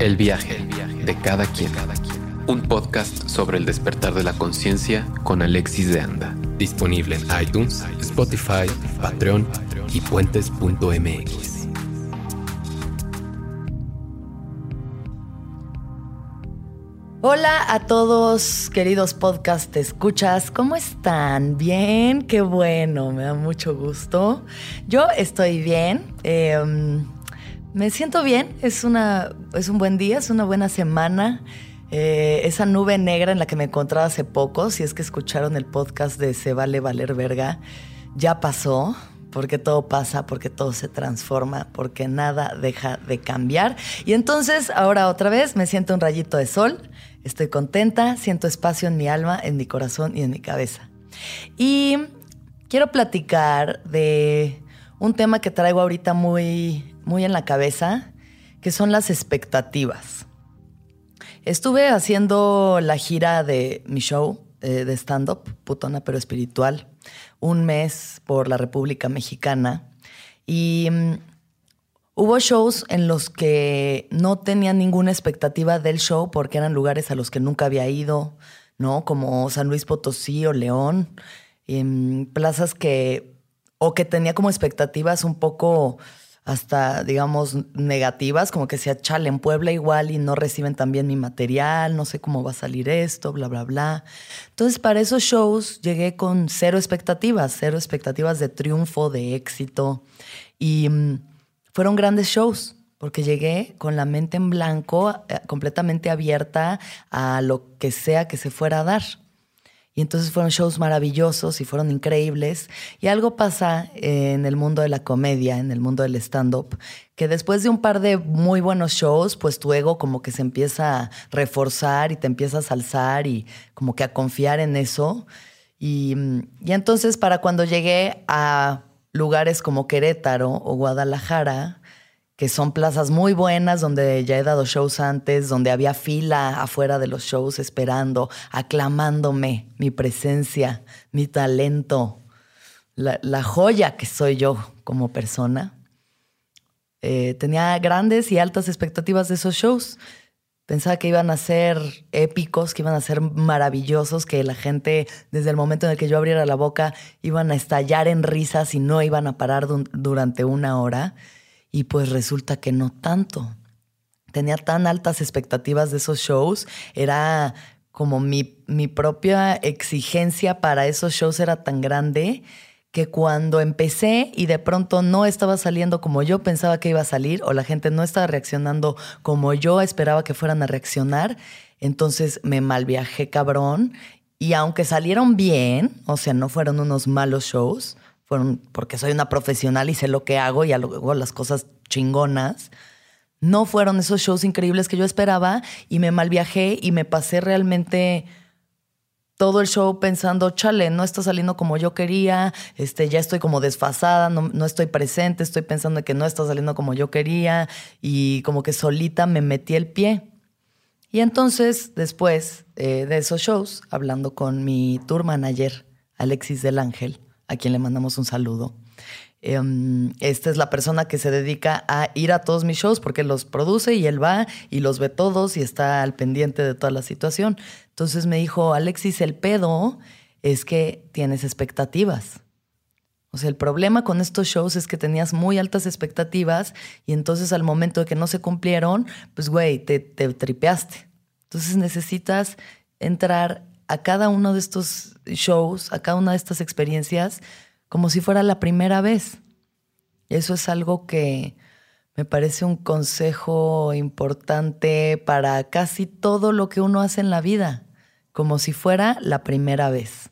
El viaje, de cada quien. Un podcast sobre el despertar de la conciencia con Alexis de Anda. Disponible en iTunes, Spotify, Patreon y puentes.mx. Hola a todos, queridos podcast escuchas, ¿cómo están? ¿Bien? Qué bueno, me da mucho gusto. Yo estoy bien. Eh, me siento bien, es, una, es un buen día, es una buena semana. Eh, esa nube negra en la que me encontraba hace poco, si es que escucharon el podcast de Se vale valer verga, ya pasó, porque todo pasa, porque todo se transforma, porque nada deja de cambiar. Y entonces ahora otra vez me siento un rayito de sol, estoy contenta, siento espacio en mi alma, en mi corazón y en mi cabeza. Y quiero platicar de un tema que traigo ahorita muy muy en la cabeza, que son las expectativas. Estuve haciendo la gira de mi show eh, de stand-up, putona pero espiritual, un mes por la República Mexicana y mm, hubo shows en los que no tenía ninguna expectativa del show porque eran lugares a los que nunca había ido, ¿no? Como San Luis Potosí o León, en plazas que, o que tenía como expectativas un poco hasta, digamos, negativas, como que sea, chale, en Puebla igual y no reciben también mi material, no sé cómo va a salir esto, bla, bla, bla. Entonces, para esos shows llegué con cero expectativas, cero expectativas de triunfo, de éxito. Y mm, fueron grandes shows, porque llegué con la mente en blanco, eh, completamente abierta a lo que sea que se fuera a dar. Y entonces fueron shows maravillosos y fueron increíbles. Y algo pasa en el mundo de la comedia, en el mundo del stand-up, que después de un par de muy buenos shows, pues tu ego como que se empieza a reforzar y te empiezas a alzar y como que a confiar en eso. Y, y entonces para cuando llegué a lugares como Querétaro o Guadalajara, que son plazas muy buenas donde ya he dado shows antes, donde había fila afuera de los shows esperando, aclamándome mi presencia, mi talento, la, joya que soy yo como persona. Eh, tenía grandes y altas expectativas de esos shows. Pensaba que iban a ser épicos, que iban a ser maravillosos, que la gente, desde el momento en el que yo abriera la boca, iban a estallar en risas y no iban a parar durante una hora. Y pues resulta que no tanto. Tenía tan altas expectativas de esos shows, era como mi, mi propia exigencia para esos shows era tan grande que cuando empecé y de pronto no estaba saliendo como yo pensaba que iba a salir o la gente no estaba reaccionando como yo esperaba que fueran a reaccionar, entonces me malviajé cabrón y aunque salieron bien, o sea, no fueron unos malos shows, fueron porque soy una profesional y sé lo que hago y hago las cosas chingonas. No fueron esos shows increíbles que yo esperaba y me malviajé y me pasé realmente todo el show pensando, chale, no está saliendo como yo quería, este, ya estoy como desfasada, no, no, estoy presente, estoy pensando que no está saliendo como yo quería y como que solita me metí el pie. Y entonces, después eh, de esos shows, hablando con mi tour manager, Alexis del Ángel, a quien le mandamos un saludo. Em, esta es la persona que se dedica a ir a todos mis shows porque los produce y él va y los ve todos y está al pendiente de toda la situación. Entonces me dijo, Alexis, el pedo es que tienes expectativas. O sea, el problema con estos shows es que tenías muy altas expectativas y entonces al momento de que no se cumplieron, pues güey, te, te tripeaste. Entonces necesitas entrar a cada uno de estos shows, a cada una de estas experiencias, como si fuera la primera vez. Eso es algo que me parece un consejo importante para casi todo lo que uno hace en la vida, como si fuera la primera vez.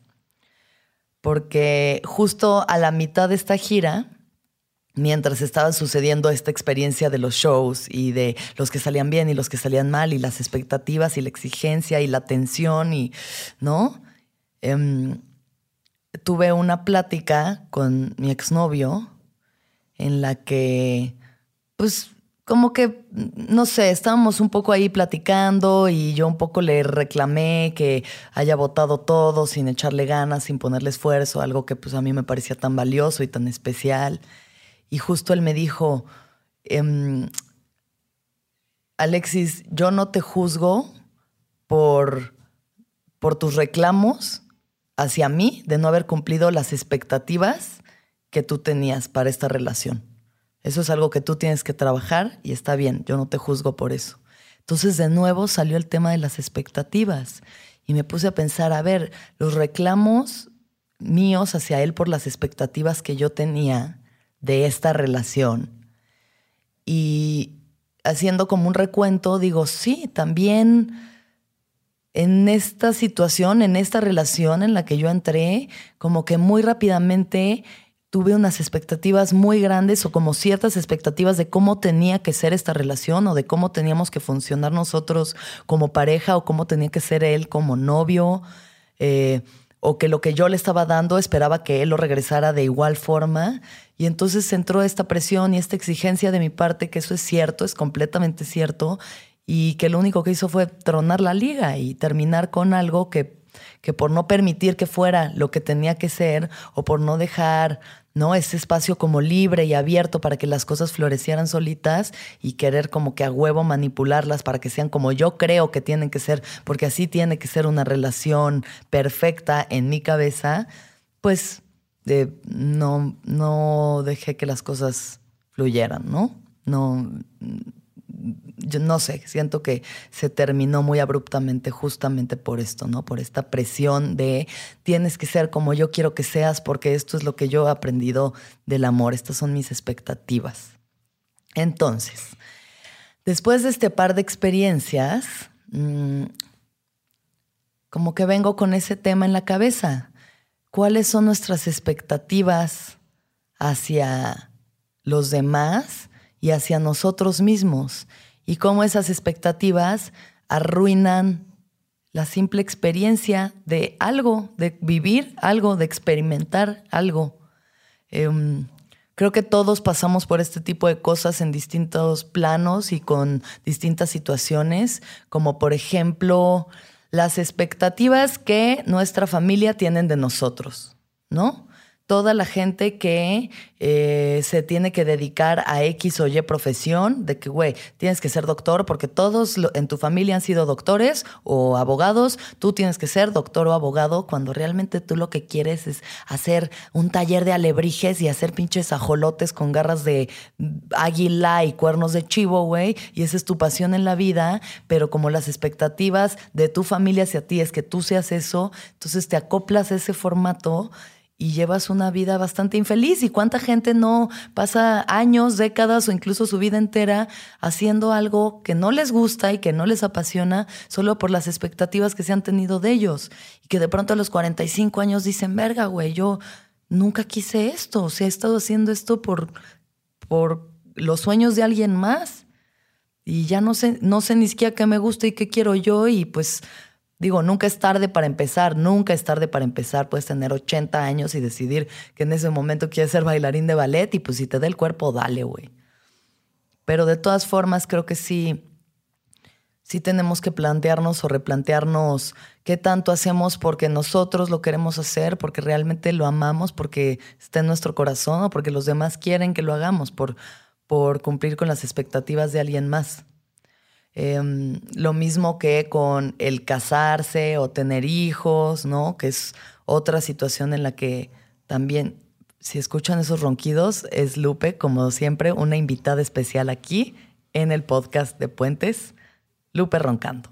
porque justo a la mitad de esta gira, mientras estaba sucediendo esta experiencia de los shows y de los que salían bien y los que salían mal y las expectativas y la exigencia y la tensión y, ¿no? Em, tuve una plática con mi exnovio en la que, pues, como que, no sé, estábamos un poco ahí platicando y yo un poco le reclamé que haya votado todo sin echarle ganas, sin ponerle esfuerzo, algo que pues a mí me parecía tan valioso y tan especial. Y justo él me dijo, em, Alexis, yo no te juzgo por, por tus reclamos hacia mí de no haber cumplido las expectativas que tú tenías para esta relación. Eso es algo que tú tienes que trabajar y está bien, yo no te juzgo por eso. Entonces de nuevo salió el tema de las expectativas y me puse a pensar, a ver, los reclamos míos hacia él por las expectativas que yo tenía de esta relación. Y haciendo como un recuento, digo, sí, también en esta situación, en esta relación en la que yo entré, como que muy rápidamente tuve unas expectativas muy grandes o como ciertas expectativas de cómo tenía que ser esta relación o de cómo teníamos que funcionar nosotros como pareja o cómo tenía que ser él como novio. Eh, o que lo que yo le estaba dando esperaba que él lo regresara de igual forma. Y entonces entró esta presión y esta exigencia de mi parte, que eso es cierto, es completamente cierto, y que lo único que hizo fue tronar la liga y terminar con algo que que por no permitir que fuera lo que tenía que ser o por no dejar ¿no? Ese espacio como libre y abierto para que las cosas florecieran solitas y querer como que a huevo manipularlas para que sean como yo creo que tienen que ser, porque así tiene que ser una relación perfecta en mi cabeza, pues no, no dejé que las cosas fluyeran, ¿no? No, yo no sé, siento que se terminó muy abruptamente justamente por esto, ¿no? Por esta presión de tienes que ser como yo quiero que seas porque esto es lo que yo he aprendido del amor, estas son mis expectativas. Entonces, después de este par de experiencias, mm, como que vengo con ese tema en la cabeza. ¿Cuáles son nuestras expectativas hacia los demás y hacia nosotros mismos? y cómo esas expectativas arruinan la simple experiencia de algo, de vivir algo, de experimentar algo. Em, creo que todos pasamos por este tipo de cosas en distintos planos y con distintas situaciones, como por ejemplo las expectativas que nuestra familia tienen de nosotros, ¿no? Toda la gente que eh, se tiene que dedicar a X o Y profesión, de que, güey, tienes que ser doctor porque todos en tu familia han sido doctores o abogados, tú tienes que ser doctor o abogado cuando realmente tú lo que quieres es hacer un taller de alebrijes y hacer pinches ajolotes con garras de águila y cuernos de chivo, güey, y esa es tu pasión en la vida, pero como las expectativas de tu familia hacia ti es que tú seas eso, entonces te acoplas a ese formato y llevas una vida bastante infeliz. ¿Y cuánta gente no pasa años, décadas o incluso su vida entera haciendo algo que no les gusta y que no les apasiona solo por las expectativas que se han tenido de ellos? Y que de pronto a los 45 años dicen, verga, güey, yo nunca quise esto. O sea, he estado haciendo esto por, por los sueños de alguien más. Y ya no sé, no sé ni siquiera qué me gusta y qué quiero yo. Y pues Digo, nunca es tarde para empezar, nunca es tarde para empezar. Puedes tener 80 años y decidir que en ese momento quieres ser bailarín de ballet y pues si te da el cuerpo, dale, güey. Pero de todas formas, creo que sí, sí tenemos que plantearnos o replantearnos qué tanto hacemos porque nosotros lo queremos hacer, porque realmente lo amamos, porque está en nuestro corazón o porque los demás quieren que lo hagamos por, por cumplir con las expectativas de alguien más. Em, lo mismo que con el casarse o tener hijos, ¿no? Que es otra situación en la que también, si escuchan esos ronquidos, es Lupe, como siempre, una invitada especial aquí en el podcast de Puentes, Lupe roncando.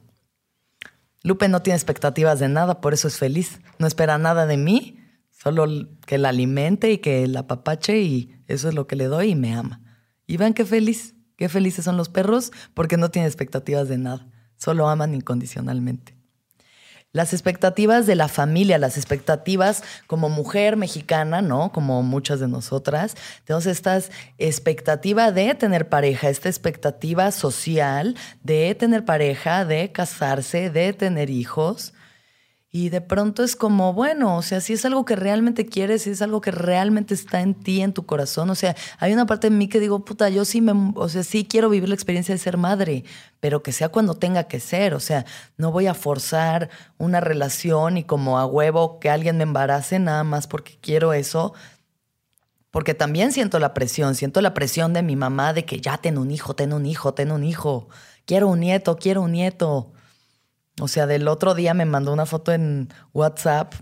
Lupe no tiene expectativas de nada, por eso es feliz. No espera nada de mí, solo que la alimente y que la papache y eso es lo que le doy y me ama. Y vean qué feliz. Qué felices son los perros porque no tienen expectativas de nada, solo aman incondicionalmente. las expectativas de la familia, las expectativas como mujer mexicana, ¿no? Como muchas de nosotras. Tenemos esta expectativa de tener pareja, esta expectativa social de tener pareja, de casarse, de tener hijos. Y de pronto es como, bueno, o sea, si es algo que realmente quieres, si es algo que realmente está en ti, en tu corazón, o sea, hay una parte de mí que digo, puta, yo sí me, o sea, sí quiero vivir la experiencia de ser madre, pero que sea cuando tenga que ser, o sea, no voy a forzar una relación y como a huevo que alguien me embarace nada más porque quiero eso, porque también siento la presión, siento la presión de mi mamá de que ya ten un hijo, ten un hijo, ten un hijo, quiero un nieto, quiero un nieto. O sea, del otro día me mandó una foto en WhatsApp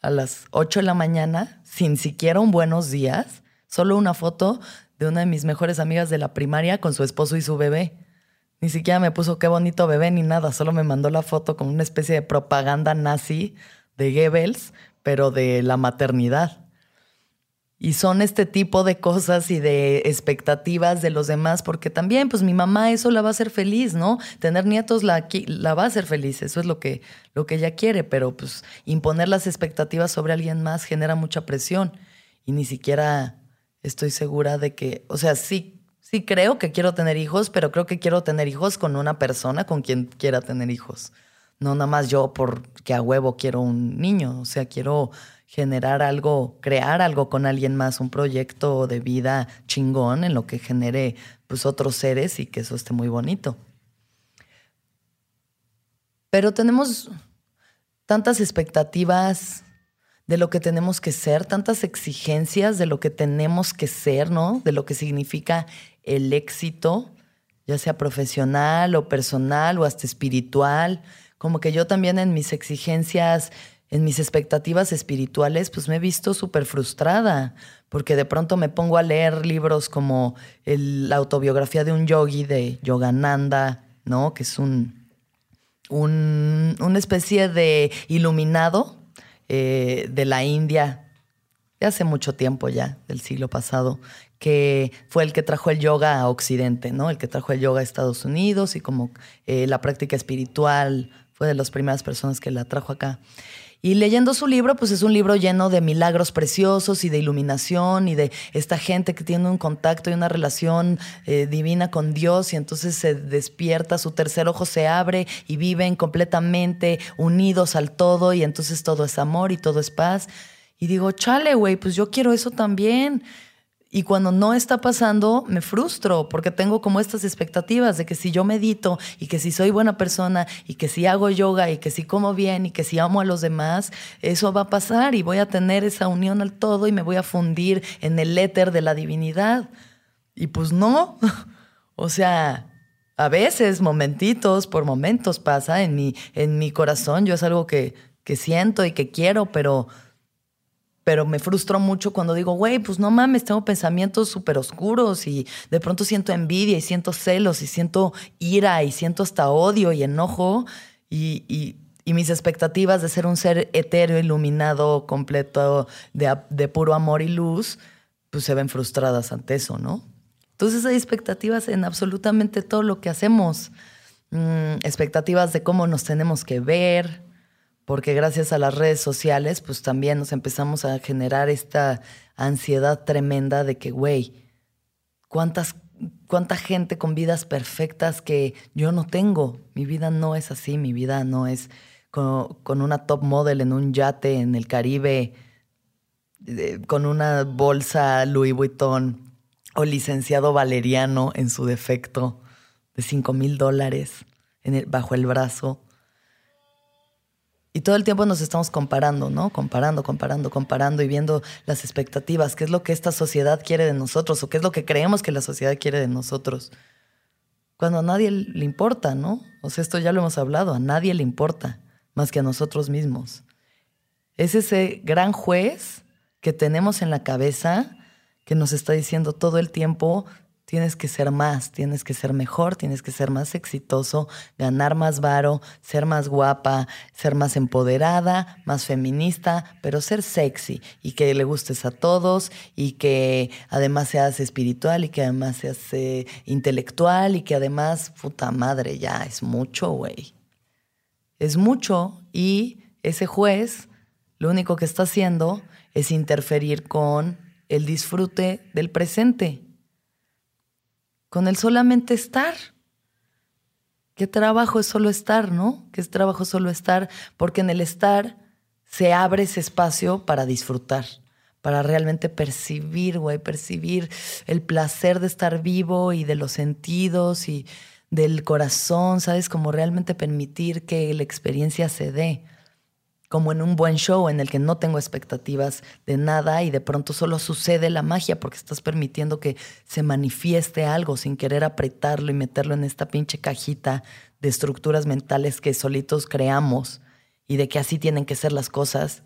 a las 8 de la mañana, sin siquiera un buenos días, solo una foto de una de mis mejores amigas de la primaria con su esposo y su bebé. Ni siquiera me puso qué bonito bebé ni nada, solo me mandó la foto con una especie de propaganda nazi de Goebbels, pero de la maternidad. Y son este tipo de cosas y de expectativas de los demás, porque también, pues mi mamá eso la va a hacer feliz, ¿no? Tener nietos la, la va a hacer feliz, eso es lo que, lo que ella quiere, pero pues imponer las expectativas sobre alguien más genera mucha presión y ni siquiera estoy segura de que, o sea, sí, sí creo que quiero tener hijos, pero creo que quiero tener hijos con una persona con quien quiera tener hijos. No nada más yo porque a huevo quiero un niño, o sea, quiero generar algo, crear algo con alguien más, un proyecto de vida chingón en lo que genere pues otros seres y que eso esté muy bonito. Pero tenemos tantas expectativas de lo que tenemos que ser, tantas exigencias de lo que tenemos que ser, ¿no? De lo que significa el éxito, ya sea profesional o personal o hasta espiritual. Como que yo también en mis exigencias en mis expectativas espirituales, pues me he visto súper frustrada, porque de pronto me pongo a leer libros como la autobiografía de un yogi de Yogananda, ¿no? Que es un, un una especie de iluminado eh, de la India de hace mucho tiempo ya, del siglo pasado, que fue el que trajo el yoga a Occidente, ¿no? El que trajo el yoga a Estados Unidos y como eh, la práctica espiritual fue de las primeras personas que la trajo acá. Y leyendo su libro, pues es un libro lleno de milagros preciosos y de iluminación y de esta gente que tiene un contacto y una relación eh, divina con Dios y entonces se despierta, su tercer ojo se abre y viven completamente unidos al todo y entonces todo es amor y todo es paz. Y digo, chale, güey, pues yo quiero eso también. Y cuando no está pasando, me frustro porque tengo como estas expectativas de que si yo medito y que si soy buena persona y que si hago yoga y que si como bien y que si amo a los demás, eso va a pasar y voy a tener esa unión al todo y me voy a fundir en el éter de la divinidad. Y pues no. o sea, a veces, momentitos, por momentos pasa en mi, en mi corazón. Yo es algo que, que siento y que quiero, pero pero me frustro mucho cuando digo, güey, pues no mames, tengo pensamientos súper oscuros y de pronto siento envidia y siento celos y siento ira y siento hasta odio y enojo y, y, mis expectativas de ser un ser etéreo, iluminado, completo, de, de puro amor y luz, pues se ven frustradas ante eso, ¿no? Entonces hay expectativas en absolutamente todo lo que hacemos. Mm, expectativas de cómo nos tenemos que ver, porque gracias a las redes sociales, pues también nos empezamos a generar esta ansiedad tremenda de que, güey, ¿cuántas, cuánta gente con vidas perfectas que yo no tengo. Mi vida no es así, mi vida no es con, una top model en un yate en el Caribe, con una bolsa Louis Vuitton o licenciado valeriano en su defecto de 5 mil dólares bajo el brazo y todo el tiempo nos estamos comparando, ¿no? Comparando, comparando, comparando y viendo las expectativas, qué es lo que esta sociedad quiere de nosotros o qué es lo que creemos que la sociedad quiere de nosotros. Cuando a nadie le importa, ¿no? O sea, esto ya lo hemos hablado, a nadie le importa más que a nosotros mismos. Es ese gran juez que tenemos en la cabeza que nos está diciendo todo el tiempo, Tienes que ser más, tienes que ser mejor, tienes que ser más exitoso, ganar más varo, ser más guapa, ser más empoderada, más feminista, pero ser sexy y que le gustes a todos y que además seas espiritual y que además seas eh, intelectual y que además, puta madre, ya es mucho, güey. es mucho y ese juez lo único que está haciendo es interferir con el disfrute del presente, con el solamente estar. ¿Qué trabajo es solo estar, no? ¿Qué es trabajo solo estar? Porque en el estar se abre ese espacio para disfrutar, para realmente percibir, güey, percibir el placer de estar vivo y de los sentidos y del corazón, ¿sabes? Como realmente permitir que la experiencia se dé como en un buen show en el que no tengo expectativas de nada y de pronto solo sucede la magia porque estás permitiendo que se manifieste algo sin querer apretarlo y meterlo en esta pinche cajita de estructuras mentales que solitos creamos y de que así tienen que ser las cosas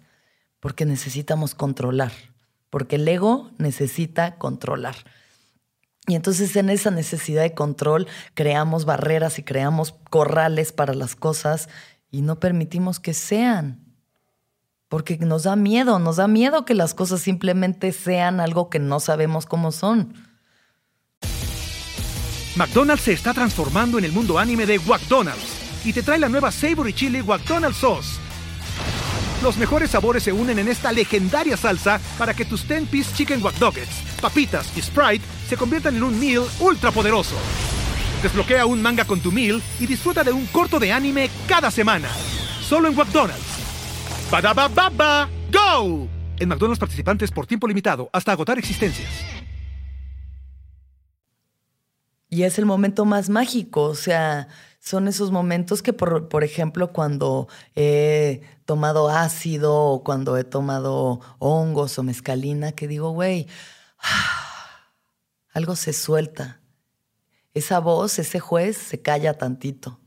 porque necesitamos controlar, porque el ego necesita controlar. Y entonces en esa necesidad de control creamos barreras y creamos corrales para las cosas y no permitimos que sean porque nos da miedo, nos da miedo que las cosas simplemente sean algo que no sabemos cómo son. McDonald's se está transformando en el mundo anime de McDonald's y te trae la nueva Savory Chili McDonald's Sauce. Los mejores sabores se unen en esta legendaria salsa para que tus 10-piece chicken wack papitas y Sprite se conviertan en un meal ultra poderoso. Desbloquea un manga con tu meal y disfruta de un corto de anime cada semana. Solo en McDonald's. ¡Badabababa! ¡Go! En McDonald's participantes por tiempo limitado hasta agotar existencias. Y es el momento más mágico, o sea, son esos momentos que, por, por, ejemplo, cuando he tomado ácido o cuando he tomado hongos o mezcalina, que digo, güey, algo se suelta. Esa voz, ese juez se calla tantito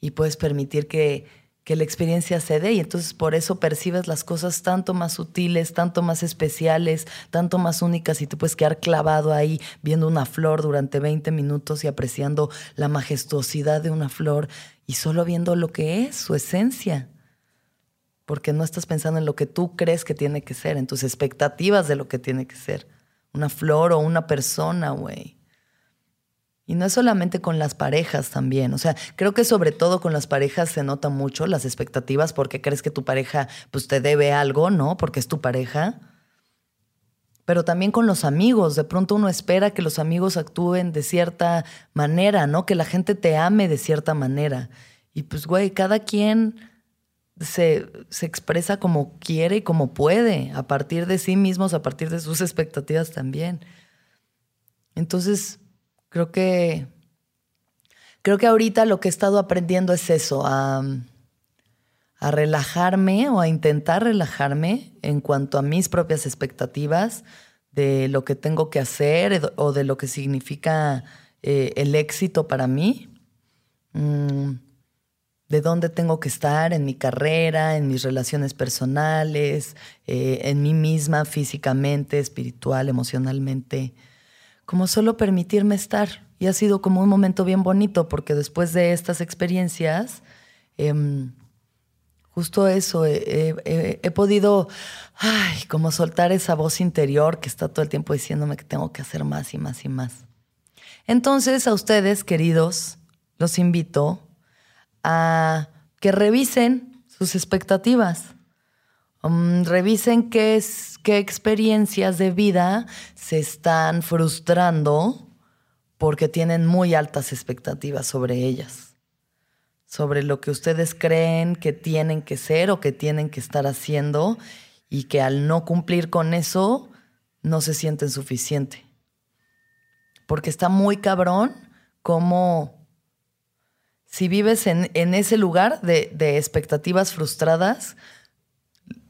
y puedes permitir que que la experiencia se dé y entonces por eso percibes las cosas tanto más sutiles, tanto más especiales, tanto más únicas y te puedes quedar clavado ahí viendo una flor durante 20 minutos y apreciando la majestuosidad de una flor y solo viendo lo que es, su esencia. Porque no estás pensando en lo que tú crees que tiene que ser, en tus expectativas de lo que tiene que ser. Una flor o una persona, güey. Y no es solamente con las parejas también. O sea, creo que sobre todo con las parejas se nota mucho las expectativas porque crees que tu pareja pues te debe algo, ¿no? Porque es tu pareja. Pero también con los amigos. De pronto uno espera que los amigos actúen de cierta manera, ¿no? Que la gente te ame de cierta manera. Y pues, güey, cada quien se, se expresa como quiere y como puede, a partir de sí mismos, a partir de sus expectativas también. Entonces, Creo que, creo que ahorita lo que he estado aprendiendo es eso, a, a relajarme o a intentar relajarme en cuanto a mis propias expectativas de lo que tengo que hacer o de lo que significa eh, el éxito para mí, mm, de dónde tengo que estar en mi carrera, en mis relaciones personales, eh, en mí misma físicamente, espiritual, emocionalmente como solo permitirme estar. Y ha sido como un momento bien bonito porque después de estas experiencias, em, justo eso, he podido, como soltar esa voz interior que está todo el tiempo diciéndome que tengo que hacer más y más y más. Entonces, a ustedes, queridos, los invito a que revisen sus expectativas. Um, revisen qué, experiencias de vida se están frustrando porque tienen muy altas expectativas sobre ellas, sobre lo que ustedes creen que tienen que ser o que tienen que estar haciendo y que al no cumplir con eso no se sienten suficiente. Porque está muy cabrón como si vives en, ese lugar de expectativas frustradas,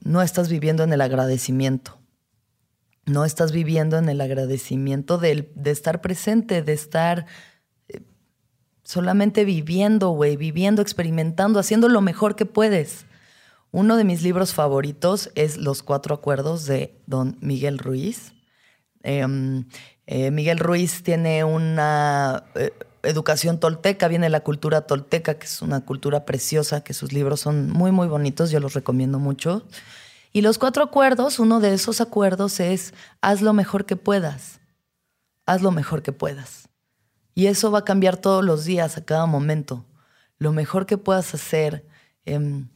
no estás viviendo en el agradecimiento. No estás viviendo en el agradecimiento de, de estar presente, de estar eh, solamente viviendo, güey, viviendo, experimentando, haciendo lo mejor que puedes. Uno de mis libros favoritos es Los Cuatro Acuerdos de don Miguel Ruiz. Em, eh, Miguel Ruiz tiene una eh, educación tolteca, viene la cultura tolteca, que es una cultura preciosa, que sus libros son muy, muy bonitos, yo los recomiendo mucho. Y los cuatro acuerdos, uno de esos acuerdos es, haz lo mejor que puedas, haz lo mejor que puedas. Y eso va a cambiar todos los días, a cada momento. Lo mejor que puedas hacer Em,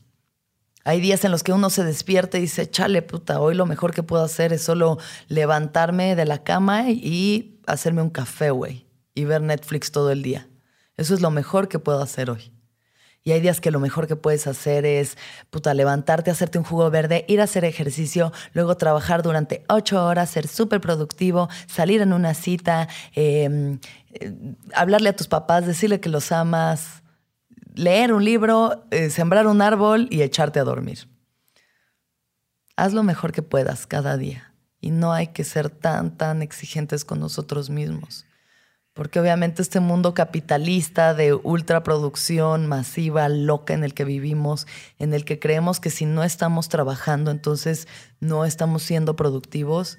hay días en los que uno se despierta y dice, chale, puta, hoy lo mejor que puedo hacer es solo levantarme de la cama y hacerme un café, güey, y ver Netflix todo el día. Eso es lo mejor que puedo hacer hoy. Y hay días que lo mejor que puedes hacer es, puta, levantarte, hacerte un jugo verde, ir a hacer ejercicio, luego trabajar durante ocho horas, ser súper productivo, salir en una cita, em, eh, hablarle a tus papás, decirle que los amas, leer un libro, eh, sembrar un árbol y echarte a dormir. Haz lo mejor que puedas cada día. Y no hay que ser tan, tan exigentes con nosotros mismos. Porque obviamente este mundo capitalista de ultraproducción masiva, loca en el que vivimos, en el que creemos que si no estamos trabajando, entonces no estamos siendo productivos,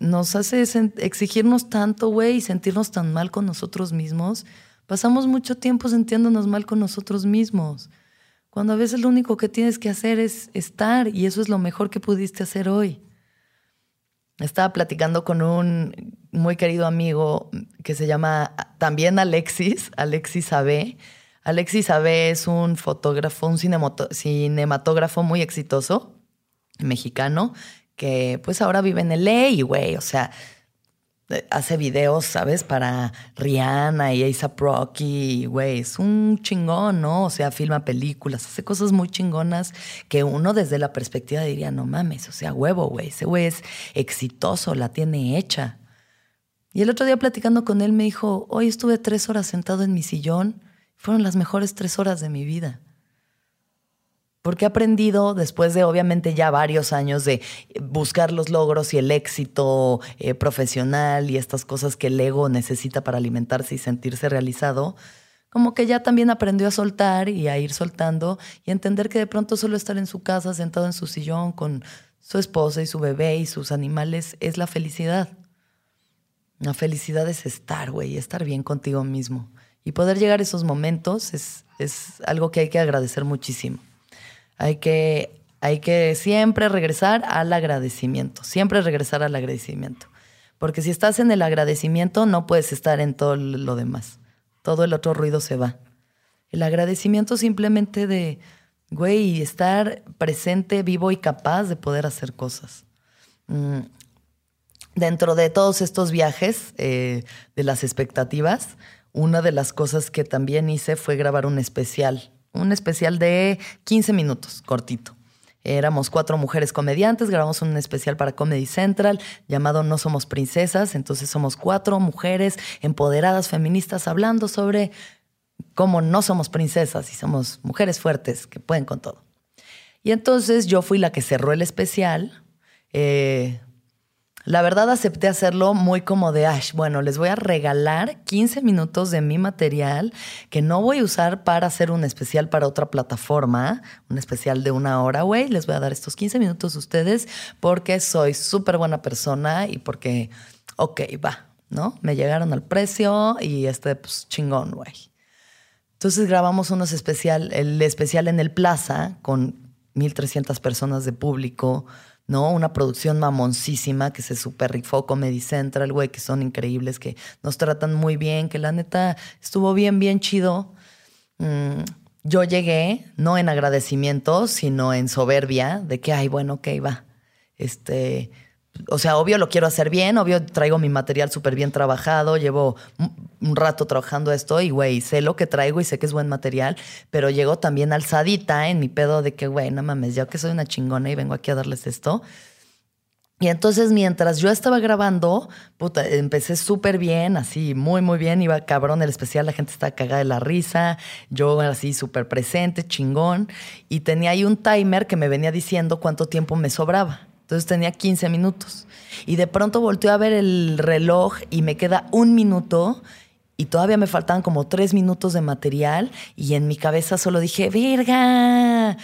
nos hace exigirnos tanto, güey, y sentirnos tan mal con nosotros mismos. Pasamos mucho tiempo sintiéndonos mal con nosotros mismos, cuando a veces lo único que tienes que hacer es estar y eso es lo mejor que pudiste hacer hoy. Estaba platicando con un muy querido amigo que se llama también Alexis, Alexis Abe. Alexis Abe es un fotógrafo, un cinematógrafo muy exitoso, mexicano, que pues ahora vive en LA güey, o sea, hace videos, ¿sabes? Para Rihanna y A$AP Rocky, güey, es un chingón, ¿no? O sea, filma películas, hace cosas muy chingonas que uno desde la perspectiva diría, no mames, o sea, huevo, güey, ese güey es exitoso, la tiene hecha. Y el otro día platicando con él me dijo, hoy estuve tres horas sentado en mi sillón, fueron las mejores tres horas de mi vida. Porque he aprendido, después de obviamente ya varios años de buscar los logros y el éxito eh, profesional y estas cosas que el ego necesita para alimentarse y sentirse realizado, como que ya también aprendió a soltar y a ir soltando y entender que de pronto solo estar en su casa, sentado en su sillón con su esposa y su bebé y sus animales, es la felicidad. La felicidad es estar, güey, estar bien contigo mismo. Y poder llegar a esos momentos es, es algo que hay que agradecer muchísimo. Hay que, hay que siempre regresar al agradecimiento, siempre regresar al agradecimiento. Porque si estás en el agradecimiento, no puedes estar en todo lo demás. Todo el otro ruido se va. El agradecimiento simplemente de, güey, estar presente, vivo y capaz de poder hacer cosas. Dentro de todos estos viajes eh, de las expectativas, una de las cosas que también hice fue grabar un especial un especial de 15 minutos, cortito. Éramos cuatro mujeres comediantes, grabamos un especial para Comedy Central llamado No Somos Princesas. Entonces somos cuatro mujeres empoderadas, feministas, hablando sobre cómo no somos princesas y somos mujeres fuertes que pueden con todo. Y entonces yo fui la que cerró el especial. Eh, la verdad acepté hacerlo muy como de, Ash, bueno, les voy a regalar 15 minutos de mi material que no voy a usar para hacer un especial para otra plataforma, un especial de una hora, güey. Les voy a dar estos 15 minutos a ustedes porque soy súper buena persona y porque, ok, va, ¿no? Me llegaron al precio y este, pues chingón, güey. Entonces grabamos unos especial, el especial en el Plaza con 1.300 personas de público ¿no? Una producción mamoncísima que se super rifó Comedy Central, güey, que son increíbles, que nos tratan muy bien, que la neta estuvo bien, bien chido. Mm, yo llegué, no en agradecimiento, sino en soberbia, de que, ay, bueno, ok, va. Este, o sea, obvio lo quiero hacer bien, obvio traigo mi material súper bien trabajado, llevo un rato trabajando esto y, güey, sé lo que traigo y sé que es buen material, pero llego también alzadita en mi pedo de que, güey, no mames, ya que soy una chingona y vengo aquí a darles esto. Y entonces mientras yo estaba grabando, puta, empecé súper bien, así, muy, muy bien, iba cabrón el especial, la gente estaba cagada de la risa, yo así súper presente, chingón, y tenía ahí un timer que me venía diciendo cuánto tiempo me sobraba. Entonces tenía 15 minutos. Y de pronto volteé a ver el reloj y me queda un minuto y todavía me faltaban como tres minutos de material y en mi cabeza solo dije, verga,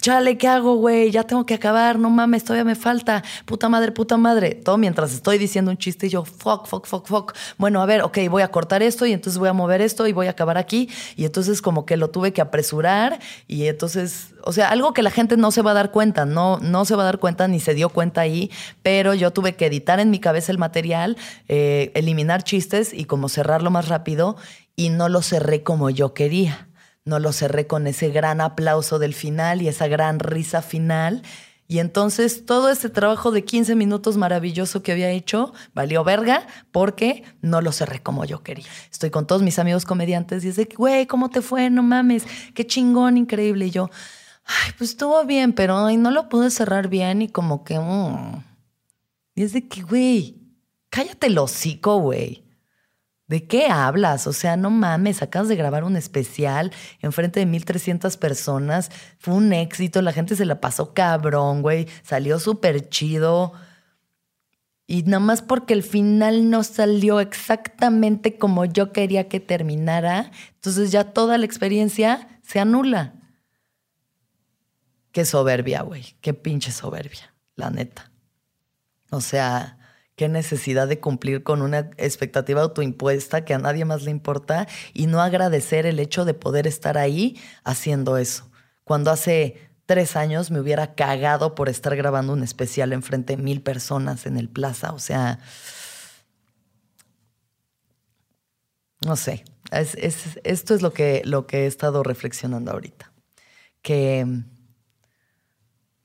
chale, ¿qué hago, güey? Ya tengo que acabar, no mames, todavía me falta, puta madre, puta madre. Todo mientras estoy diciendo un chiste y yo, fuck, fuck, fuck, fuck. Bueno, a ver, ok, voy a cortar esto y entonces voy a mover esto y voy a acabar aquí. Y entonces como que lo tuve que apresurar y entonces, o sea, algo que la gente no se va a dar cuenta, no, no se va a dar cuenta ni se dio cuenta ahí, pero yo tuve que editar en mi cabeza el material, eh, eliminar chistes y como cerrarlo más rápido y no lo cerré como yo quería. No lo cerré con ese gran aplauso del final y esa gran risa final. Y entonces todo ese trabajo de 15 minutos maravilloso que había hecho valió verga porque no lo cerré como yo quería. Estoy con todos mis amigos comediantes y es de, güey, ¿cómo te fue? No mames, qué chingón, increíble. Y yo, ay, pues estuvo bien, pero no lo pude cerrar bien y como que... Mm". Y es de que, güey, cállate el hocico, güey. ¿De qué hablas? O sea, no mames, acabas de grabar un especial enfrente de 1300 personas. Fue un éxito, la gente se la pasó cabrón, güey. Salió súper chido. Y nada más porque el final no salió exactamente como yo quería que terminara, entonces ya toda la experiencia se anula. Qué soberbia, güey. Qué pinche soberbia, la neta. O sea, qué necesidad de cumplir con una expectativa autoimpuesta que a nadie más le importa y no agradecer el hecho de poder estar ahí haciendo eso. Cuando hace tres años me hubiera cagado por estar grabando un especial enfrente de mil personas en el plaza. O sea, no sé. esto es lo que, lo que he estado reflexionando ahorita. Que,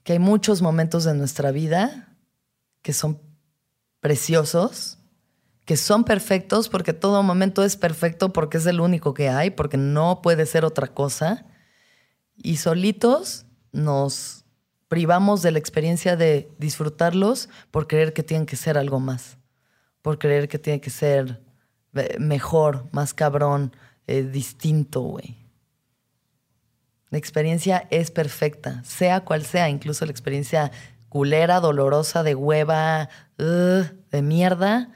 que hay muchos momentos de nuestra vida que son preciosos, que son perfectos porque todo momento es perfecto porque es el único que hay, porque no puede ser otra cosa. Y solitos nos privamos de la experiencia de disfrutarlos por creer que tienen que ser algo más, por creer que tiene que ser eh, mejor, más cabrón, eh, distinto, güey. La experiencia es perfecta, sea cual sea, incluso la experiencia culera, dolorosa, de hueva, de mierda,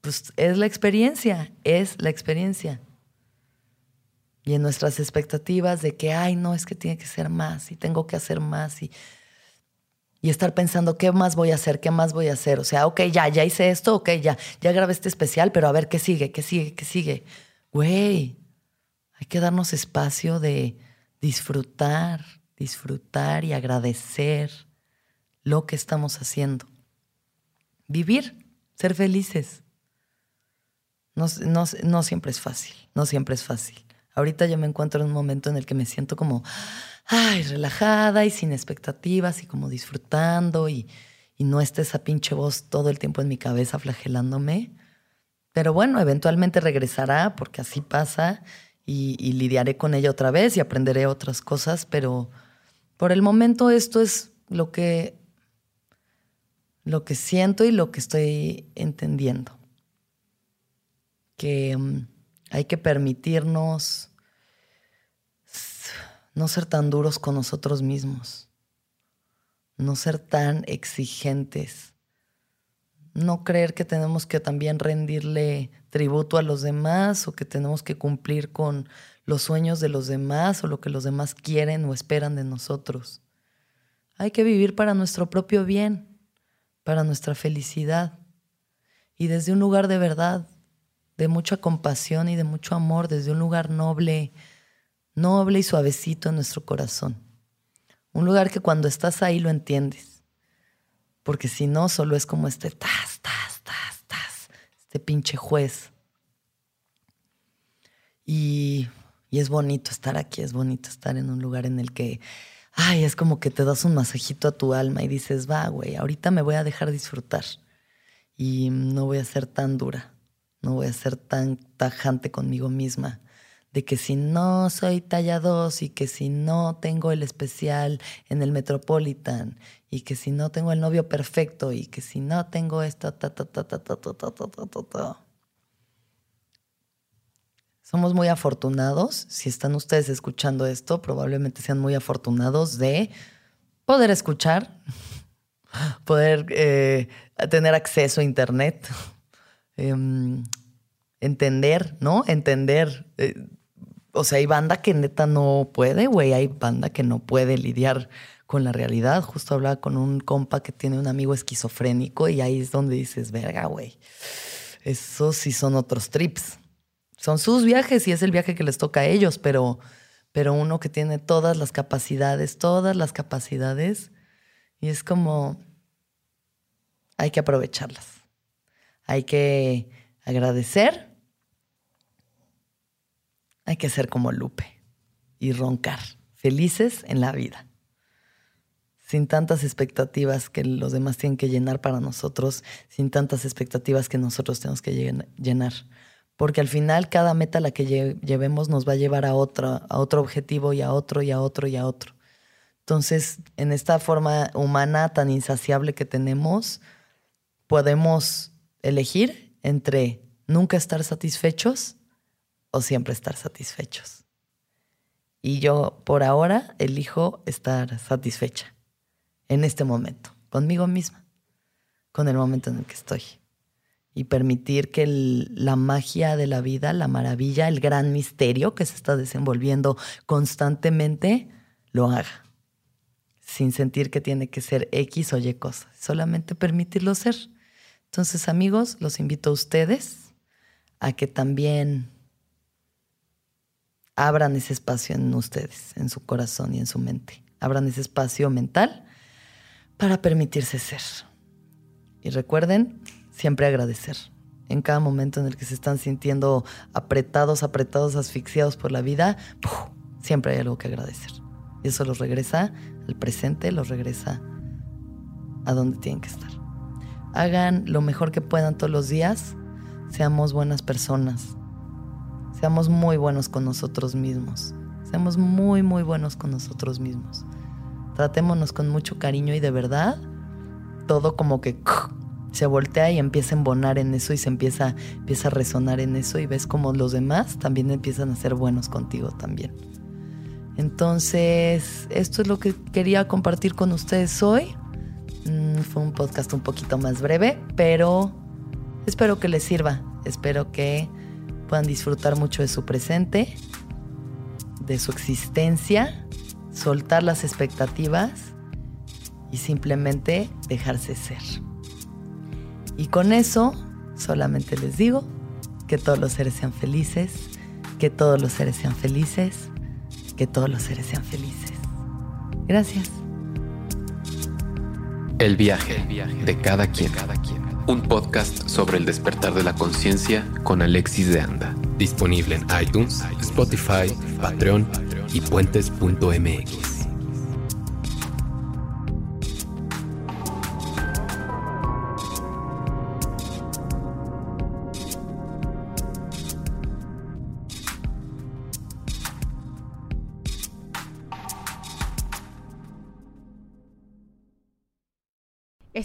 pues es la experiencia, es la experiencia. Y en nuestras expectativas de que, ay, no, es que tiene que ser más y tengo que hacer más y, y estar pensando, ¿qué más voy a hacer? ¿Qué más voy a hacer? O sea, ok, ya, ya hice esto, ok, ya, ya grabé este especial, pero a ver qué sigue, qué sigue, qué sigue. Güey, hay que darnos espacio de disfrutar, disfrutar y agradecer lo que estamos haciendo. Vivir, ser felices. No, no, siempre es fácil, no siempre es fácil. Ahorita yo me encuentro en un momento en el que me siento como, ay, relajada y sin expectativas y como disfrutando y, no está esa pinche voz todo el tiempo en mi cabeza flagelándome. Pero bueno, eventualmente regresará porque así pasa y, y lidiaré con ella otra vez y aprenderé otras cosas, pero por el momento esto es lo que lo que siento y lo que estoy entendiendo. Que mm, hay que permitirnos no ser tan duros con nosotros mismos, no ser tan exigentes, no creer que tenemos que también rendirle tributo a los demás o que tenemos que cumplir con los sueños de los demás o lo que los demás quieren o esperan de nosotros. Hay que vivir para nuestro propio bien para nuestra felicidad. Y desde un lugar de verdad, de mucha compasión y de mucho amor, desde un lugar noble, noble y suavecito en nuestro corazón. Un lugar que cuando estás ahí lo entiendes. Porque si no, solo es como este tas, tas, tas, tas, este pinche juez. Y, y es bonito estar aquí, es bonito estar en un lugar en el que ay, es como que te das un masajito a tu alma y dices, va, güey, ahorita me voy a dejar disfrutar y no voy a ser tan dura, no voy a ser tan tajante conmigo misma de que si no soy talla 2 y que si no tengo el especial en el Metropolitan y que si no tengo el novio perfecto y que si no tengo esto, ta, ta, ta, ta, ta, ta, ta, ta, ta, ta. Somos muy afortunados, si están ustedes escuchando esto, probablemente sean muy afortunados de poder escuchar, poder eh, tener acceso a Internet, em, entender, ¿no? Entender. Eh, o sea, hay banda que neta no puede, güey, hay banda que no puede lidiar con la realidad. Justo hablaba con un compa que tiene un amigo esquizofrénico y ahí es donde dices, verga, güey, esos sí son otros trips. Son sus viajes y es el viaje que les toca a ellos, pero, pero uno que tiene todas las capacidades, todas las capacidades, y es como, hay que aprovecharlas. Hay que agradecer. Hay que ser como Lupe. y roncar, felices en la vida, sin tantas expectativas que los demás tienen que llenar para nosotros, sin tantas expectativas que nosotros tenemos que llenar. Porque al final cada meta a la que llevemos nos va a llevar a, otra, a otro objetivo y a otro y a otro y a otro. Entonces, en esta forma humana tan insaciable que tenemos, podemos elegir entre nunca estar satisfechos o siempre estar satisfechos. Y yo por ahora elijo estar satisfecha en este momento, conmigo misma, con el momento en el que estoy. Y permitir que la magia de la vida, la maravilla, el gran misterio que se está desenvolviendo constantemente, lo haga sin sentir que tiene que ser X o Y cosa, solamente permitirlo ser. Entonces, amigos, los invito a ustedes a que también abran ese espacio en ustedes, en su corazón y en su mente. Abran ese espacio mental para permitirse ser. Y recuerden siempre agradecer. En cada momento en el que se están sintiendo apretados, apretados, asfixiados por la vida, siempre hay algo que agradecer. Y eso los regresa al presente, los regresa a donde tienen que estar. Hagan lo mejor que puedan todos los días. Seamos buenas personas. Seamos muy buenos con nosotros mismos. Seamos muy, muy buenos con nosotros mismos. Tratémonos con mucho cariño y de verdad, todo como que se voltea y empieza a embonar en eso y se empieza, empieza a resonar en eso y ves como los demás también empiezan a ser buenos contigo también. Entonces, esto es lo que quería compartir con ustedes hoy. Mm, fue un podcast un poquito más breve, pero espero que les sirva. Espero que puedan disfrutar mucho de su presente, de su existencia, soltar las expectativas y simplemente dejarse ser. Y con eso solamente les digo que todos los seres sean felices, que todos los seres sean felices que todos los seres sean felices. Gracias. El viaje, de cada quien. Un podcast sobre el despertar de la conciencia con Alexis de Anda. Disponible en iTunes, Spotify, Patreon y puentes.mx.